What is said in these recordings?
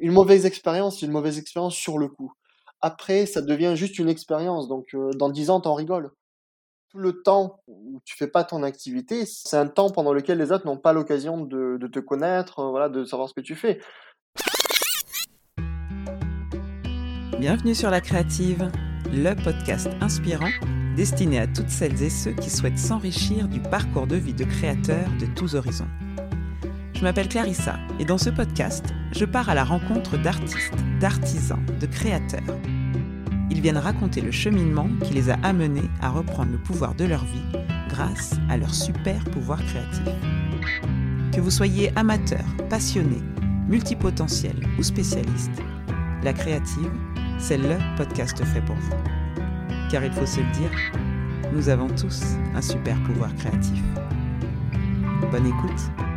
une mauvaise expérience, une mauvaise expérience sur le coup. Après, ça devient juste une expérience. Donc, euh, dans dix ans, t'en rigoles. Tout le temps où tu fais pas ton activité, c'est un temps pendant lequel les autres n'ont pas l'occasion de, de, te connaître, euh, voilà, de savoir ce que tu fais. Bienvenue sur La Créative, le podcast inspirant destiné à toutes celles et ceux qui souhaitent s'enrichir du parcours de vie de créateurs de tous horizons. Je m'appelle Clarissa et dans ce podcast, je pars à la rencontre d'artistes, d'artisans, de créateurs. Ils viennent raconter le cheminement qui les a amenés à reprendre le pouvoir de leur vie grâce à leur super pouvoir créatif. Que vous soyez amateur, passionné, multipotentiel ou spécialiste, La Créative, c'est le podcast fait pour vous. Car il faut se le dire, nous avons tous un super pouvoir créatif. Bonne écoute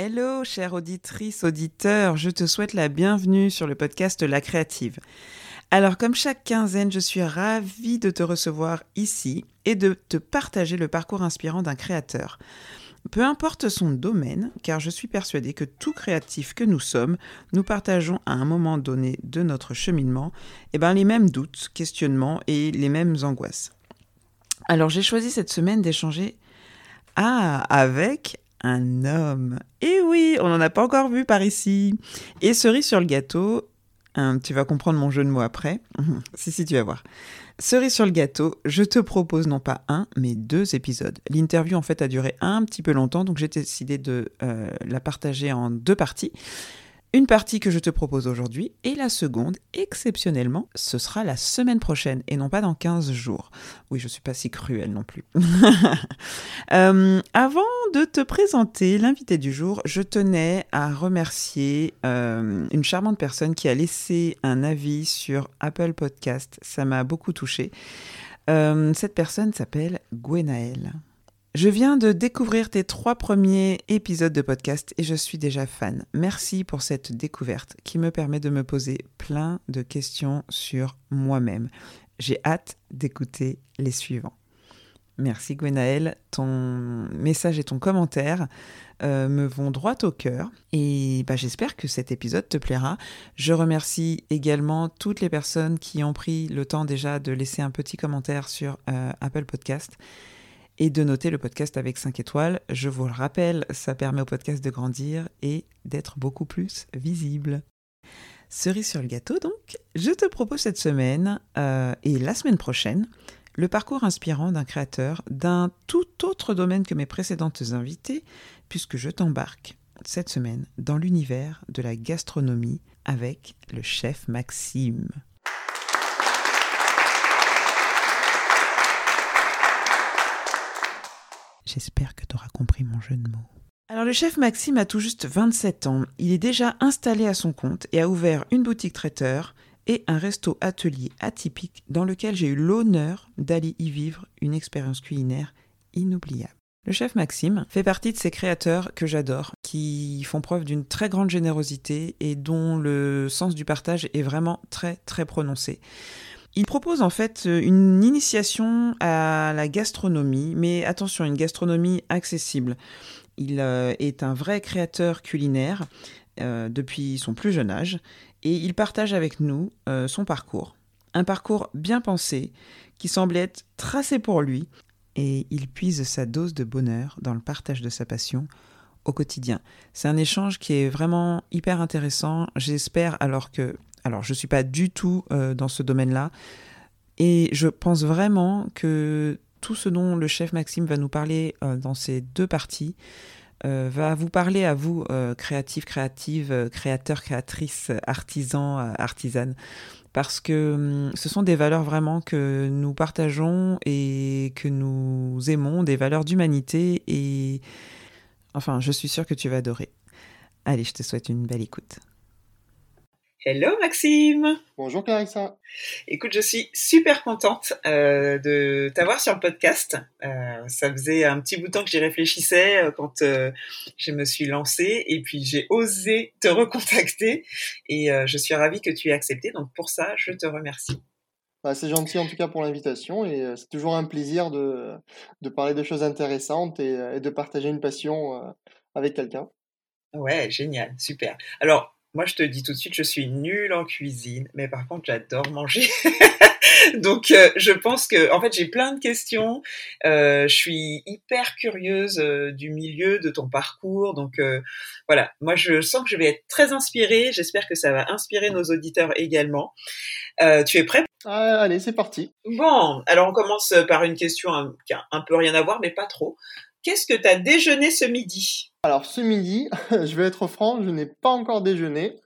Hello, chère auditrice, auditeur, je te souhaite la bienvenue sur le podcast La Créative. Alors, comme chaque quinzaine, je suis ravie de te recevoir ici et de te partager le parcours inspirant d'un créateur. Peu importe son domaine, car je suis persuadée que tout créatif que nous sommes, nous partageons à un moment donné de notre cheminement eh ben, les mêmes doutes, questionnements et les mêmes angoisses. Alors j'ai choisi cette semaine d'échanger ah, avec un homme. Et oui, on n'en a pas encore vu par ici. Et cerise sur le gâteau, hein, tu vas comprendre mon jeu de mots après. si, si, tu vas voir. Cerise sur le gâteau, je te propose non pas un, mais deux épisodes. L'interview en fait a duré un petit peu longtemps, donc j'ai décidé de euh, la partager en deux parties. Une partie que je te propose aujourd'hui et la seconde, exceptionnellement, ce sera la semaine prochaine et non pas dans 15 jours. Oui, je suis pas si cruelle non plus. Euh, avant de te présenter l'invité du jour, je tenais à remercier euh, une charmante personne qui a laissé un avis sur Apple Podcast. Ça m'a beaucoup touchée. Euh, cette personne s'appelle Gwenaëlle. Je viens de découvrir tes trois premiers épisodes de podcast et je suis déjà fan. Merci pour cette découverte qui me permet de me poser plein de questions sur moi-même. J'ai hâte d'écouter les suivants. Merci Gwenaël, ton message et ton commentaire euh, me vont droit au cœur et bah, j'espère que cet épisode te plaira. Je remercie également toutes les personnes qui ont pris le temps déjà de laisser un petit commentaire sur euh, Apple Podcast et de noter le podcast avec 5 étoiles. Je vous le rappelle, ça permet au podcast de grandir et d'être beaucoup plus visible. Cerise sur le gâteau, donc, je te propose cette semaine euh, et la semaine prochaine le parcours inspirant d'un créateur d'un tout autre domaine que mes précédentes invitées, puisque je t'embarque cette semaine dans l'univers de la gastronomie avec le chef Maxime. J'espère que tu auras compris mon jeu de mots. Alors le chef Maxime a tout juste 27 ans. Il est déjà installé à son compte et a ouvert une boutique traiteur et un resto atelier atypique dans lequel j'ai eu l'honneur d'aller y vivre une expérience culinaire inoubliable. Le chef Maxime fait partie de ces créateurs que j'adore, qui font preuve d'une très grande générosité et dont le sens du partage est vraiment très très prononcé. Il propose en fait euh, une initiation à la gastronomie, mais attention, une gastronomie accessible. Il euh, est un vrai créateur culinaire euh, depuis son plus jeune âge et il partage avec nous son parcours. Un parcours bien pensé qui semble être tracé pour lui et il puise sa dose de bonheur dans le partage de sa passion au quotidien. C'est un échange qui est vraiment hyper intéressant. J'espère alors que alors, je ne suis pas du tout euh, dans ce domaine-là. Et je pense vraiment que tout ce dont le chef Maxime va nous parler euh, dans ces deux parties euh, va vous parler à vous, créatifs, créatives, créateurs, créatrices, artisans, artisanes. Parce que hum, ce sont des valeurs vraiment que nous partageons et que nous aimons, des valeurs d'humanité. Et enfin, je suis sûre que tu vas adorer. Allez, je te souhaite une belle écoute. Hello Maxime Bonjour Clarissa Écoute, je suis super contente euh, de t'avoir sur le podcast. Euh, ça faisait un petit bout de temps que j'y réfléchissais euh, quand je me suis lancée et puis j'ai osé te recontacter et je suis ravie que tu aies accepté. Donc pour ça, je te remercie. Bah, c'est gentil en tout cas pour l'invitation et c'est toujours un plaisir de, de parler de choses intéressantes et, et de partager une passion avec quelqu'un. Ouais, génial, super. Alors, moi, je te dis tout de suite, je suis nulle en cuisine, mais par contre, j'adore manger. Donc, euh, je pense que, en fait, j'ai plein de questions. Euh, je suis hyper curieuse euh, du milieu, de ton parcours. Donc, voilà, moi, je sens que je vais être très inspirée. J'espère que ça va inspirer nos auditeurs également. Tu es prêt Ah, allez, c'est parti. Bon, alors on commence par une question un- qui a un peu rien à voir, mais pas trop. Qu'est-ce que tu as déjeuné ce midi? Alors ce midi, je vais être franc, je n'ai pas encore déjeuné.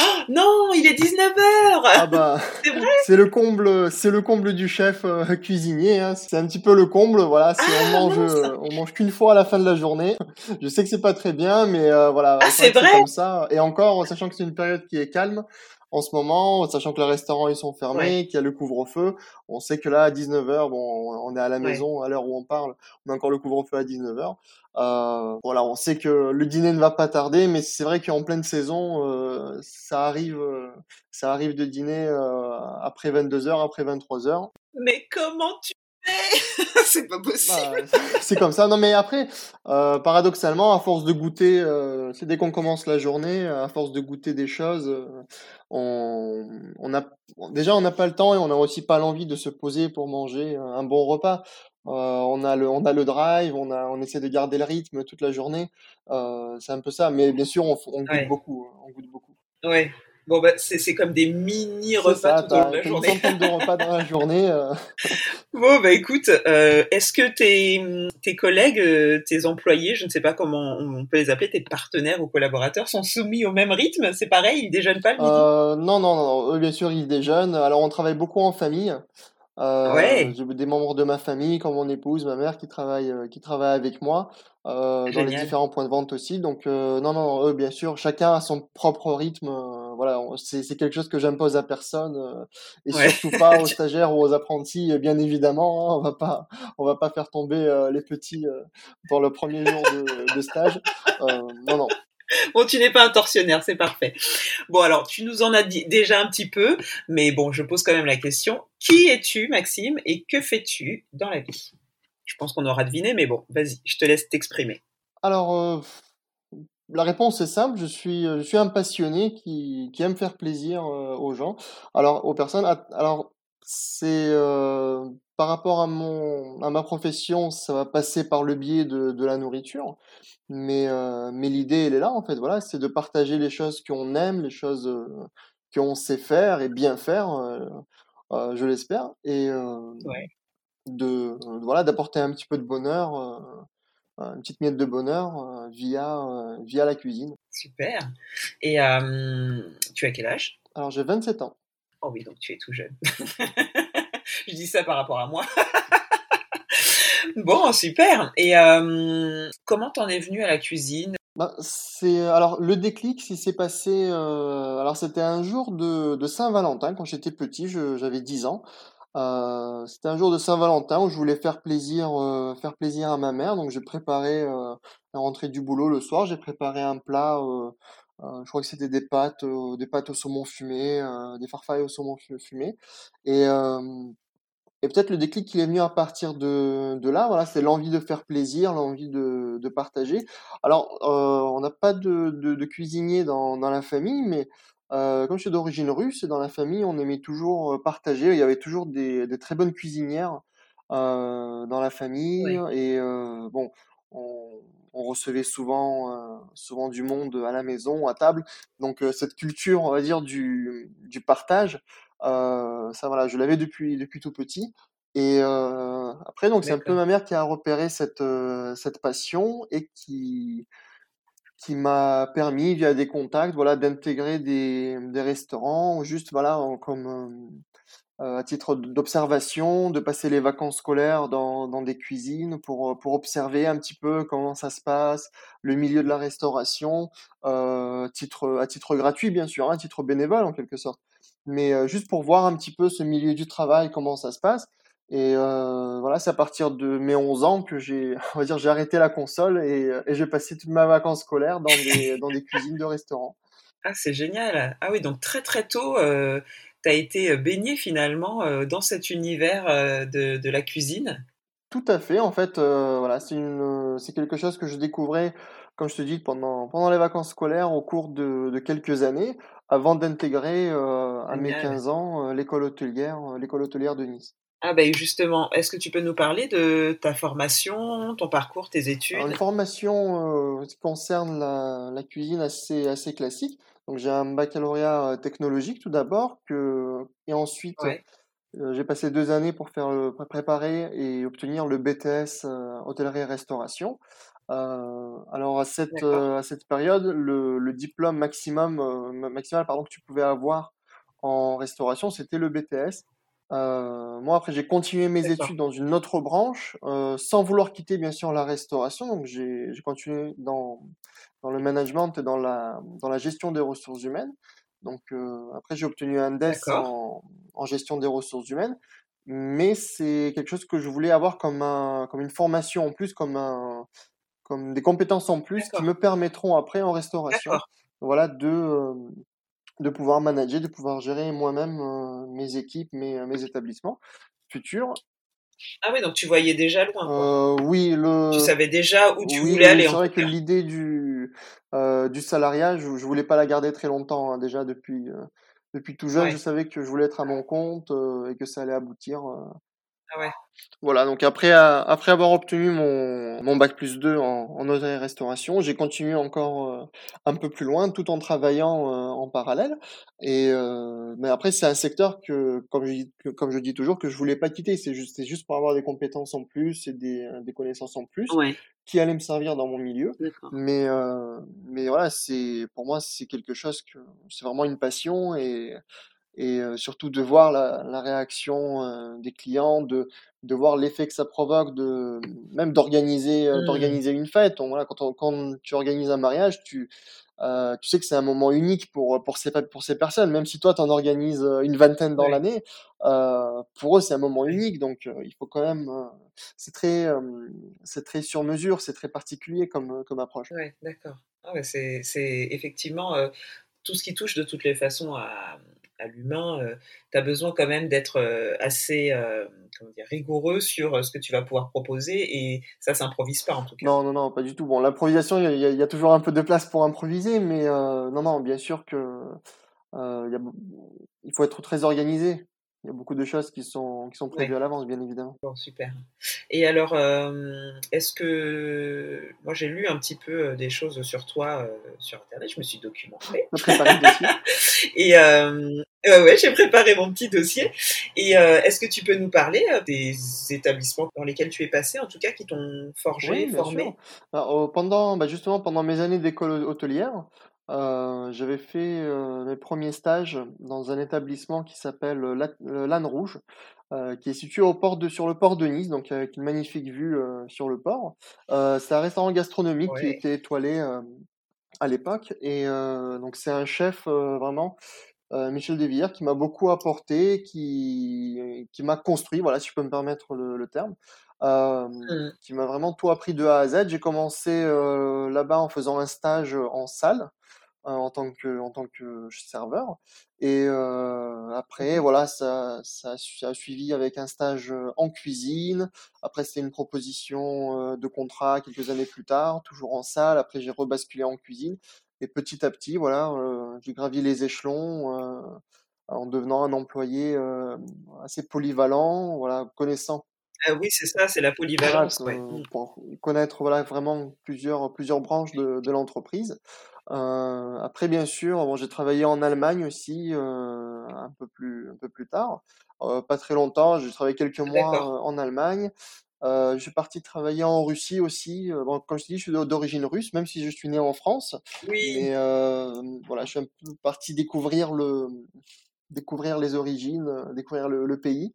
Oh, Non, il est 19h Ah bah, C'est vrai c'est le comble, c'est le comble du chef euh, cuisinier. hein. C'est un petit peu le comble, voilà. On Ah, mange, euh, on mange qu'une fois à la fin de la journée. Je sais que c'est pas très bien, mais euh, voilà. Ah, c'est vrai comme ça. Et encore, sachant que c'est une période qui est calme en ce moment, sachant que les restaurants ils sont fermés, qu'il y a le couvre-feu, on sait que là à 19h, bon, on est à la Ouais. maison à l'heure où on parle, on a encore le couvre-feu à 19h. Euh, voilà, on sait que le dîner ne va pas tarder, mais c'est vrai qu'en pleine saison, euh, ça arrive, euh, ça arrive de dîner après 22h, après 23h. Mais comment tu C'est pas possible. Bah, c'est comme ça. Non, mais après, euh, paradoxalement, à force de goûter, euh, c'est dès qu'on commence la journée, à force de goûter des choses, euh, on, on a, déjà, on n'a pas le temps et on n'a aussi pas l'envie de se poser pour manger un bon repas. On a le, on a le drive, on a, on essaie de garder le rythme toute la journée. C'est un peu ça. Mais bien sûr, on, on goûte Ouais. beaucoup. hein, On goûte beaucoup. Ouais. Bon, bah, c'est c'est comme des mini repas ça, tout au long de la t'as une journée. centaine de repas dans la journée. euh. Bon, bah écoute, euh, est-ce que tes, tes collègues, euh, tes employés, je ne sais pas comment on peut les appeler, tes partenaires ou collaborateurs, sont soumis au même rythme? C'est pareil, ils déjeunent pas le midi? Euh, non, non, non. Eux, bien sûr, ils déjeunent. Alors, on travaille beaucoup en famille. Euh, Ouais, des membres de ma famille, comme mon épouse, ma mère, qui travaillent, euh, qui travaillent avec moi, euh, dans les différents points de vente aussi. Donc, non, non, eux, bien sûr, chacun a son propre rythme. Voilà, c'est, quelque chose que j'impose à personne, euh, et Ouais. surtout pas aux stagiaires ou aux apprentis, euh, bien évidemment. hein. on va pas, on va pas faire tomber euh, les petits dans le premier jour de, de stage. Non, non. Bon, tu n'es pas un tortionnaire, c'est parfait. Bon, alors, tu nous en as dit déjà un petit peu, mais bon, je pose quand même la question. Qui es-tu, Maxime, et que fais-tu dans la vie? Je pense qu'on aura deviné, mais bon, vas-y, je te laisse t'exprimer. Alors, La réponse est simple, je suis, je suis un passionné qui, qui aime faire plaisir euh, aux gens, alors aux personnes. Alors, c'est euh, par rapport à mon, à ma profession, ça va passer par le biais de, de la nourriture, mais, euh, mais l'idée, elle est là en fait. Voilà, c'est de partager les choses qu'on aime, les choses euh, qu'on sait faire et bien faire, euh, euh, je l'espère, et euh, Ouais. de euh, voilà, d'apporter un petit peu de bonheur. Euh, une petite miette de bonheur euh, via, euh, via la cuisine. Super. Et tu as quel âge? Alors j'ai 27 ans. Oh oui, donc tu es tout jeune. je dis ça par rapport à moi. bon, super. Et euh, comment t'en es venu à la cuisine? Ben, c'est alors le déclic, s'il s'est passé. euh, alors c'était un jour de, de Saint-Valentin quand j'étais petit, j'avais 10 ans. Euh, c'était un jour de Saint-Valentin où je voulais faire plaisir, euh, faire plaisir à ma mère. Donc j'ai préparé euh, la rentrée du boulot le soir. J'ai préparé un plat. je crois que c'était des pâtes, des pâtes au saumon fumé, des farfailles au saumon fu- fumé. Et peut-être le déclic qui est venu à partir de, là, voilà, c'est l'envie de faire plaisir, l'envie de, partager. Alors, on n'a pas de, cuisinier dans la famille, mais euh, comme je suis d'origine russe, dans la famille, on aimait toujours euh, partager. Il y avait toujours des, des très bonnes cuisinières euh, dans la famille. Oui. Et euh, bon, on, on recevait souvent, souvent du monde à la maison, à table. Donc, cette culture, on va dire, du, du partage. Ça voilà, je l'avais depuis depuis tout petit. Et après, donc c'est un peu ma mère qui a repéré cette cette passion et qui qui m'a permis via des contacts, voilà, d'intégrer des des restaurants, juste voilà, comme euh, euh, à titre d'observation, de passer les vacances scolaires dans dans des cuisines pour pour observer un petit peu comment ça se passe, le milieu de la restauration, euh, titre à titre gratuit bien sûr, hein, à titre bénévole en quelque sorte mais euh, juste pour voir un petit peu ce milieu du travail, comment ça se passe. Et euh, voilà, c'est à partir de mes 11 ans que j'ai, on va dire, j'ai arrêté la console et, euh, et j'ai passé toutes mes vacances scolaires dans des, dans des cuisines de restaurants. Ah, c'est génial. Ah oui, donc très très tôt, euh, tu as été baigné finalement dans cet univers de, de la cuisine? Tout à fait, en fait, voilà, c'est une, c'est quelque chose que je découvrais, comme je te dis, pendant pendant les vacances scolaires au cours de de quelques années, avant d'intégrer, à mes 15 ans, l'école hôtelière, l'école hôtelière de Nice. Ah ben justement, est-ce que tu peux nous parler de ta formation, ton parcours, tes études? une formation, qui concerne la la cuisine assez assez classique. Donc j'ai un baccalauréat, technologique tout d'abord que et ensuite euh, j'ai passé deux années pour faire le, préparer et obtenir le BTS euh, hôtellerie et restauration. Euh, alors à cette à cette période, le, le diplôme maximum maximal pardon que tu pouvais avoir en restauration, c'était le BTS. Moi après j'ai continué mes études dans une autre branche sans vouloir quitter bien sûr la restauration. Donc j'ai j'ai continué dans dans le management et dans la dans la gestion des ressources humaines. Donc euh, après, j'ai obtenu un DES en, en, gestion des ressources humaines, mais c'est quelque chose que je voulais avoir comme, un, comme une formation en plus, comme, un, comme des compétences en plus qui me permettront après en restauration, voilà, de, euh, de pouvoir manager, de pouvoir gérer moi-même euh, mes équipes, mes, mes établissements futurs. Ah oui, donc tu voyais déjà loin. Euh, oui, le. Tu savais déjà où tu voulais aller. C'est vrai que l'idée du euh, du salariat, je, je voulais pas la garder très longtemps. Hein, déjà depuis euh, depuis tout jeune, je savais que je voulais être à mon compte euh, et que ça allait aboutir. Euh. Ah ouais. Voilà, donc après, après avoir obtenu mon, mon bac plus 2 en, en hôtellerie et restauration, j'ai continué encore euh, un peu plus loin tout en travaillant euh, en parallèle. Et euh, mais après, c'est un secteur que, comme je, dis, comme je dis toujours, que je voulais pas quitter. C'est juste, juste pour avoir des compétences en plus et des, des connaissances en plus qui allaient me servir dans mon milieu. Mais, mais voilà, c'est pour moi, c'est quelque chose que c'est vraiment une passion et et surtout de voir la, la réaction des clients, de, de voir l'effet que ça provoque, de même d'organiser mmh. d'organiser une fête. voilà, quand, quand tu organises un mariage, tu euh, tu sais que c'est un moment unique pour pour ces pour ces personnes. Même si toi tu en organises une vingtaine dans l'année, euh, pour eux c'est un moment unique. Donc il faut quand même c'est très c'est très sur mesure, c'est très particulier comme comme approche. Ouais, d'accord. Ah c'est effectivement tout ce qui touche de toutes les façons à à l'humain, euh, tu as besoin quand même d'être euh, assez euh, dire, rigoureux sur ce que tu vas pouvoir proposer et ça s'improvise pas en tout cas. Non, non, non, pas du tout. Bon, l'improvisation, il y, a toujours un peu de place pour improviser, mais non, non, bien sûr que il faut être très organisé. Il y a beaucoup de choses qui sont, qui sont prévues à l'avance, bien évidemment. Bon, super. Et alors, euh, est-ce que. Moi, j'ai lu un petit peu euh, des choses sur toi euh, sur Internet, je me suis documenté. préparé le dossier. Et ouais, j'ai préparé mon petit dossier. Et est-ce que tu peux nous parler des établissements dans lesquels tu es passé, en tout cas, qui t'ont forgé, formé? pendant, bah, Justement, pendant mes années d'école hôtelière, euh, j'avais fait euh, mes premiers stages dans un établissement qui s'appelle l'Âne Rouge, euh, qui est situé au port de, sur le port de Nice, donc avec une magnifique vue sur le port. c'est un restaurant gastronomique qui était étoilé à l'époque, et donc c'est un chef vraiment. Michel Desvillers qui m'a beaucoup apporté, qui, qui m'a construit, voilà si je peux me permettre le, le terme, mmh. qui m'a vraiment tout appris de A à Z. J'ai commencé là-bas en faisant un stage en salle, en tant que en tant que serveur et euh, après voilà ça, ça, ça a suivi avec un stage en cuisine après c'était une proposition de contrat quelques années plus tard toujours en salle après j'ai rebasculé en cuisine et petit à petit voilà j'ai gravi les échelons en devenant un employé assez polyvalent voilà connaissant ah oui, c'est ça, c'est la polyvalence. Mmh. Pour connaître voilà, vraiment plusieurs, plusieurs branches de, de l'entreprise. Euh, après, bien sûr, bon, j'ai travaillé en Allemagne aussi euh, un peu plus, un peu plus tard. Euh, pas très longtemps, j'ai travaillé quelques mois en Allemagne. Je suis parti travailler en Russie aussi. Bon, comme je te dis, je suis d'origine russe, même si je suis né en France. Oui. Mais voilà, je suis un peu parti découvrir le, découvrir les origines, découvrir le, le pays.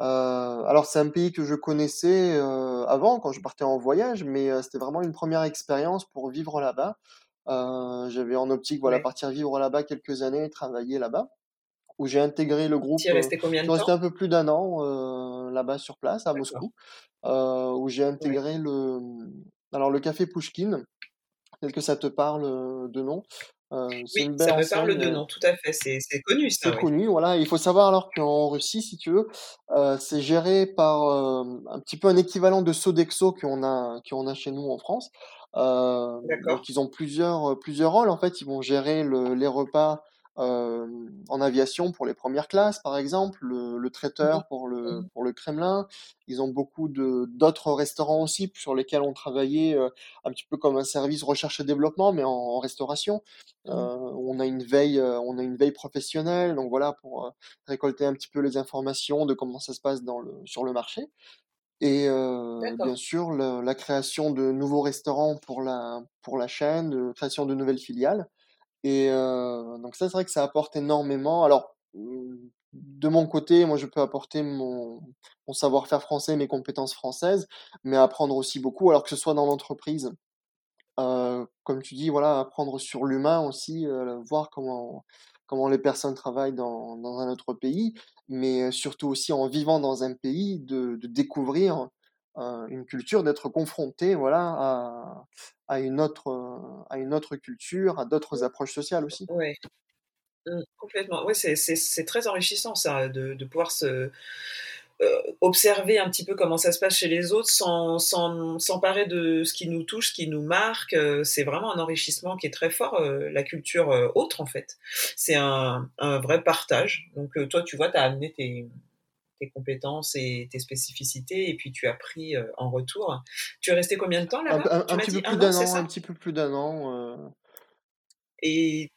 Euh, alors c'est un pays que je connaissais euh, avant quand je partais en voyage, mais euh, c'était vraiment une première expérience pour vivre là-bas. J'avais en optique voilà partir vivre là-bas quelques années, travailler là-bas, où j'ai intégré le groupe. Tu es resté combien de temps resté un peu plus d'un an là-bas sur place à Moscou, où j'ai intégré le alors le café Pushkin, peut-être que ça te parle de nom. oui, ça me parle de nom, tout à fait. C'est connu, ça. C'est connu, voilà. Il faut savoir alors qu'en Russie, si tu veux, c'est géré par un petit peu un équivalent de Sodexo qu'on a, qu'on a chez nous en France. Donc ils ont plusieurs, plusieurs rôles en fait. Ils vont gérer le, les repas euh, en aviation pour les premières classes, par exemple, le, le traiteur mmh pour le, mmh pour le Kremlin. Ils ont beaucoup de d'autres restaurants aussi sur lesquels on travaillait euh, un petit peu comme un service recherche et développement, mais en, en restauration. Mmh Euh, on a une veille, euh, on a une veille professionnelle, donc voilà pour euh, récolter un petit peu les informations de comment ça se passe dans le, sur le marché. Et euh, bien sûr, le- la création de nouveaux restaurants pour la, pour la chaîne, de création de nouvelles filiales. Et heu, donc ça, c'est vrai que ça apporte énormément. Alors, mmh, de mon côté, moi, je peux apporter mon mon savoir-faire français, mes compétences françaises, mais apprendre aussi beaucoup, alors que ce soit dans l'entreprise, heu, comme tu dis, voilà, apprendre sur l'humain aussi, voir comment comment les personnes travaillent dans dans un autre pays, mais surtout aussi en vivant dans un pays, de de découvrir, heu, une culture, d'être confronté, voilà, à à une autre, heu, à une autre culture, à d'autres approches sociales aussi. Ouais. Mmh, complètement. C'est très enrichissant ça, de de pouvoir se observer un petit peu comment ça se passe chez les autres sans sans s'emparer de ce qui nous touche, ce qui nous marque, heu, c'est vraiment un enrichissement qui est très fort, heu, la culture, autre en fait. C'est un un vrai partage. Donc toi, tu vois, tu as amené tes tes compétences et tes spécificités et puis tu as pris, en retour. Tu es resté combien de temps là-bas? un- petit peu plus d'un an, un ça? petit peu plus d'un an. euh, Et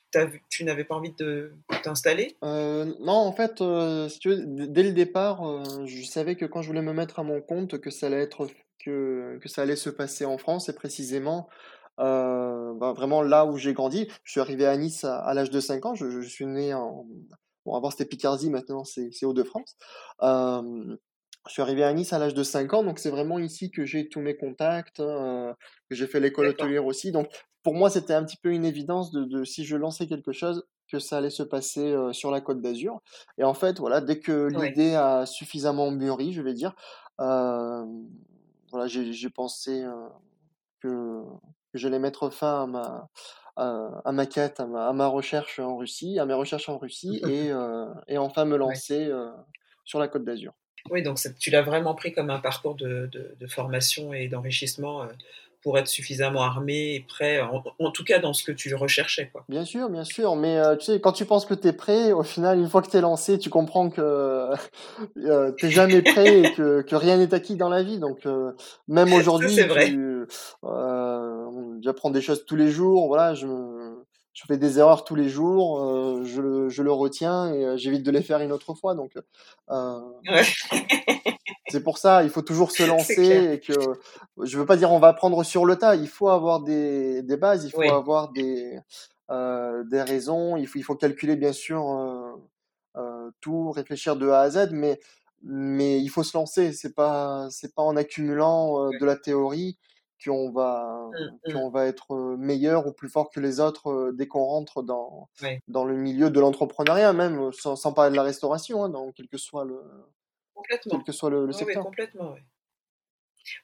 tu n'avais pas envie de t'installer? Euh, non, en fait, euh, si tu veux, d- dès le départ, euh, je savais que quand je voulais me mettre à mon compte, que ça allait être que, que ça allait se passer en France et précisément bah, vraiment là où j'ai grandi. Je suis arrivé à Nice à, à l'âge de 5 ans. Je, je suis né en bon, avant c'était Picardie, maintenant c'est Hauts-de-France. Je suis arrivé à Nice à l'âge de 5 ans, donc c'est vraiment ici que j'ai tous mes contacts, euh, que j'ai fait l'école hôtelière aussi. Donc pour moi, c'était un petit peu une évidence de, de si je lançais quelque chose que ça allait se passer euh, sur la Côte d'Azur. Et en fait, voilà, dès que ouais. l'idée a suffisamment mûri, je vais dire, euh, voilà, j'ai pensé euh, que, que j'allais mettre fin à ma, à, à ma quête, à ma, à ma recherche en Russie, à mes recherches en Russie, et, et enfin me lancer sur la Côte d'Azur. Oui, donc tu l'as vraiment pris comme un parcours de de de formation et d'enrichissement, pour être suffisamment armé et prêt, en en tout cas dans ce que tu recherchais, quoi. Bien sûr, bien sûr, mais euh, tu sais, quand tu penses que tu es prêt, au final, une fois que tu es lancé, tu comprends que euh, t'es jamais prêt et que, que rien n'est acquis dans la vie. Donc, euh, même aujourd'hui, tu, euh, j'apprends des choses tous les jours. Voilà, je, fais des erreurs tous les jours. euh, je, le- je le retiens et euh, j'évite de les faire une autre fois. Donc, euh, Ouais, c'est pour ça, il faut toujours se lancer et que je veux pas dire on va apprendre sur le tas. Il faut avoir des, des bases, il faut Oui, avoir des, euh, des raisons, il faut, il faut calculer bien sûr euh, euh, tout, réfléchir de A à Z, mais, mais il faut se lancer. C'est pas, c'est pas en accumulant euh, de la théorie qu'on va, mmh mh, qu'on va être euh, meilleur ou plus fort que les autres euh, dès qu'on rentre dans, dans le milieu de l'entrepreneuriat, même sans, sans parler de la restauration, hein, dans quel que soit le, quel complètement. que soit le, le Oui, oui, secteur. complètement.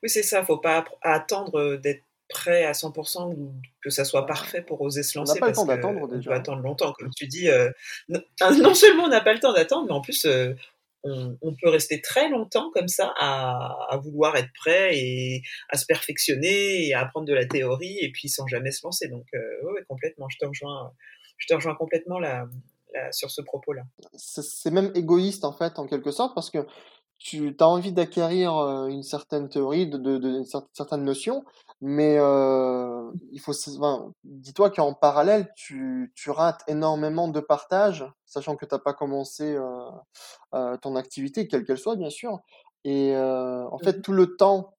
Oui, c'est ça, faut pas attendre, heu, d'être prêt à 100% ou que ça soit parfait pour oser se on n'a lancer pas le temps d'attendre qu'on peut déjà. hein. attendre longtemps, comme tu dis, heu, non non seulement on n'a pas le temps d'attendre, mais en plus, heu, on on peut rester très longtemps comme ça à à vouloir être prêt et à se perfectionner et à apprendre de la théorie et puis sans jamais se lancer donc ouais, complètement, je te rejoins je te rejoins complètement là là sur ce propos-là. C'est même égoïste en fait, en quelque sorte, parce que tu as envie d'acquérir euh, une certaine théorie, de, de, de cer- certaines notions, mais euh, il faut, enfin, dis-toi qu'en parallèle, tu, tu rates énormément de partage, sachant que tu n'as pas commencé euh, euh, ton activité, quelle qu'elle soit, bien sûr. Et euh, en fait, Mmh tout le temps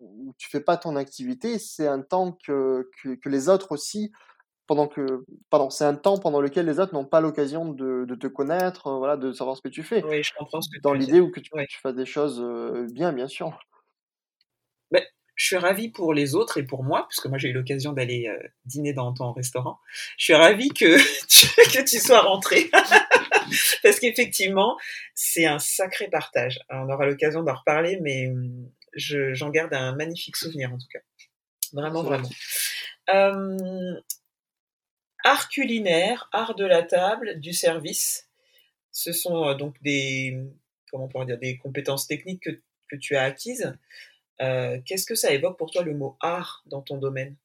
où tu fais pas ton activité, c'est un temps que, que, que les autres aussi pendant que, pardon, c'est un temps pendant lequel les autres n'ont pas l'occasion de, de te connaître, euh, voilà, de savoir ce que tu fais. Oui, je comprends ce que Dans l'idée où que tu, Ouais. tu fasses des choses euh, bien, bien sûr. Beh, je suis ravie pour les autres et pour moi, puisque moi j'ai eu l'occasion d'aller, heu, dîner dans ton restaurant. Je suis ravie que tu que tu sois rentré parce qu'effectivement, c'est un sacré partage. On aura l'occasion d'en reparler, mais, je j'en garde un magnifique souvenir en tout cas. Vraiment, vraiment. Art culinaire, art de la table, du service. Ce sont donc des, comment on dire, des compétences techniques que, que tu as acquises. Qu'est-ce que ça évoque pour toi le mot art dans ton domaine?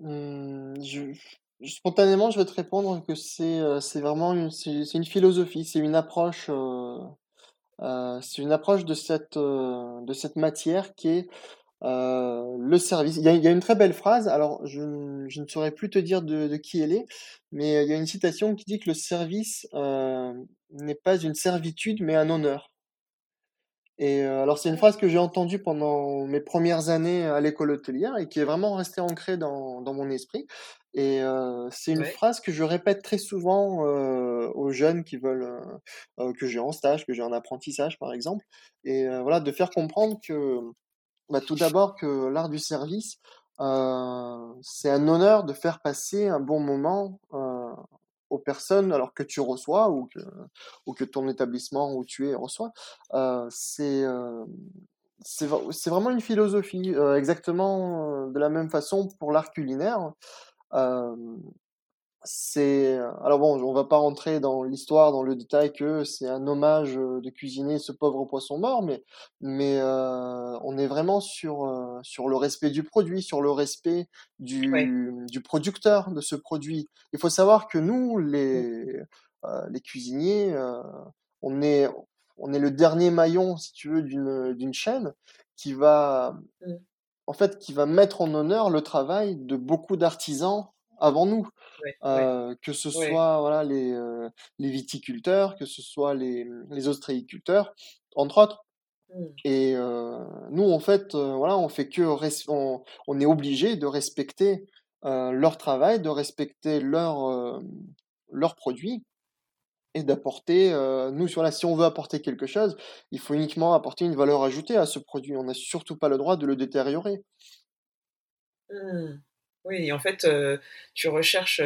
Mmh, Spontanément, je vais te répondre que c'est c'est vraiment une, une philosophie, c'est une approche, c'est une approche de cette, de cette matière qui est le service. Il y, a, il y, a, une très belle phrase, alors je, je, ne saurais plus te dire de, de, qui elle est, mais il y a une citation qui dit que le service n'est pas une servitude mais un honneur. Et alors c'est une phrase que j'ai entendue pendant mes premières années à l'école hôtelière et qui est vraiment restée ancrée dans, dans mon esprit. Et c'est une phrase que je répète très souvent aux jeunes qui veulent que j'ai en stage, que j'ai en apprentissage par exemple, et voilà de faire comprendre que bah, tout d'abord que l'art du service, c'est un honneur de faire passer un bon moment aux personnes alors que tu reçois ou que, ou que ton établissement où tu es reçoit. c'est c'est vraiment une philosophie, exactement de la même façon pour l'art culinaire. C'est alors bon, on va pas rentrer dans l'histoire, dans le détail que c'est un hommage de cuisiner ce pauvre poisson mort, mais mais on est vraiment sur sur le respect du produit, sur le respect du du producteur de ce produit. Il faut savoir que nous, mmh. les les cuisiniers, on est on est le dernier maillon, si tu veux, d'une d'une chaîne qui va mmh en fait, qui va mettre en honneur le travail de beaucoup d'artisans avant nous. Euh, que ce soit voilà, les, euh, les, viticulteurs, que ce soit les, les ostréiculteurs, entre autres. Mmh. Et euh, nous, en fait, voilà, on fait que on, on, est obligé de respecter leur travail, de respecter leurs leurs produits et d'apporter, nous, sur la, si on veut apporter quelque chose, il faut uniquement apporter une valeur ajoutée à ce produit. On n'a surtout pas le droit de le détériorer. Mmh. Oui, en fait, tu recherches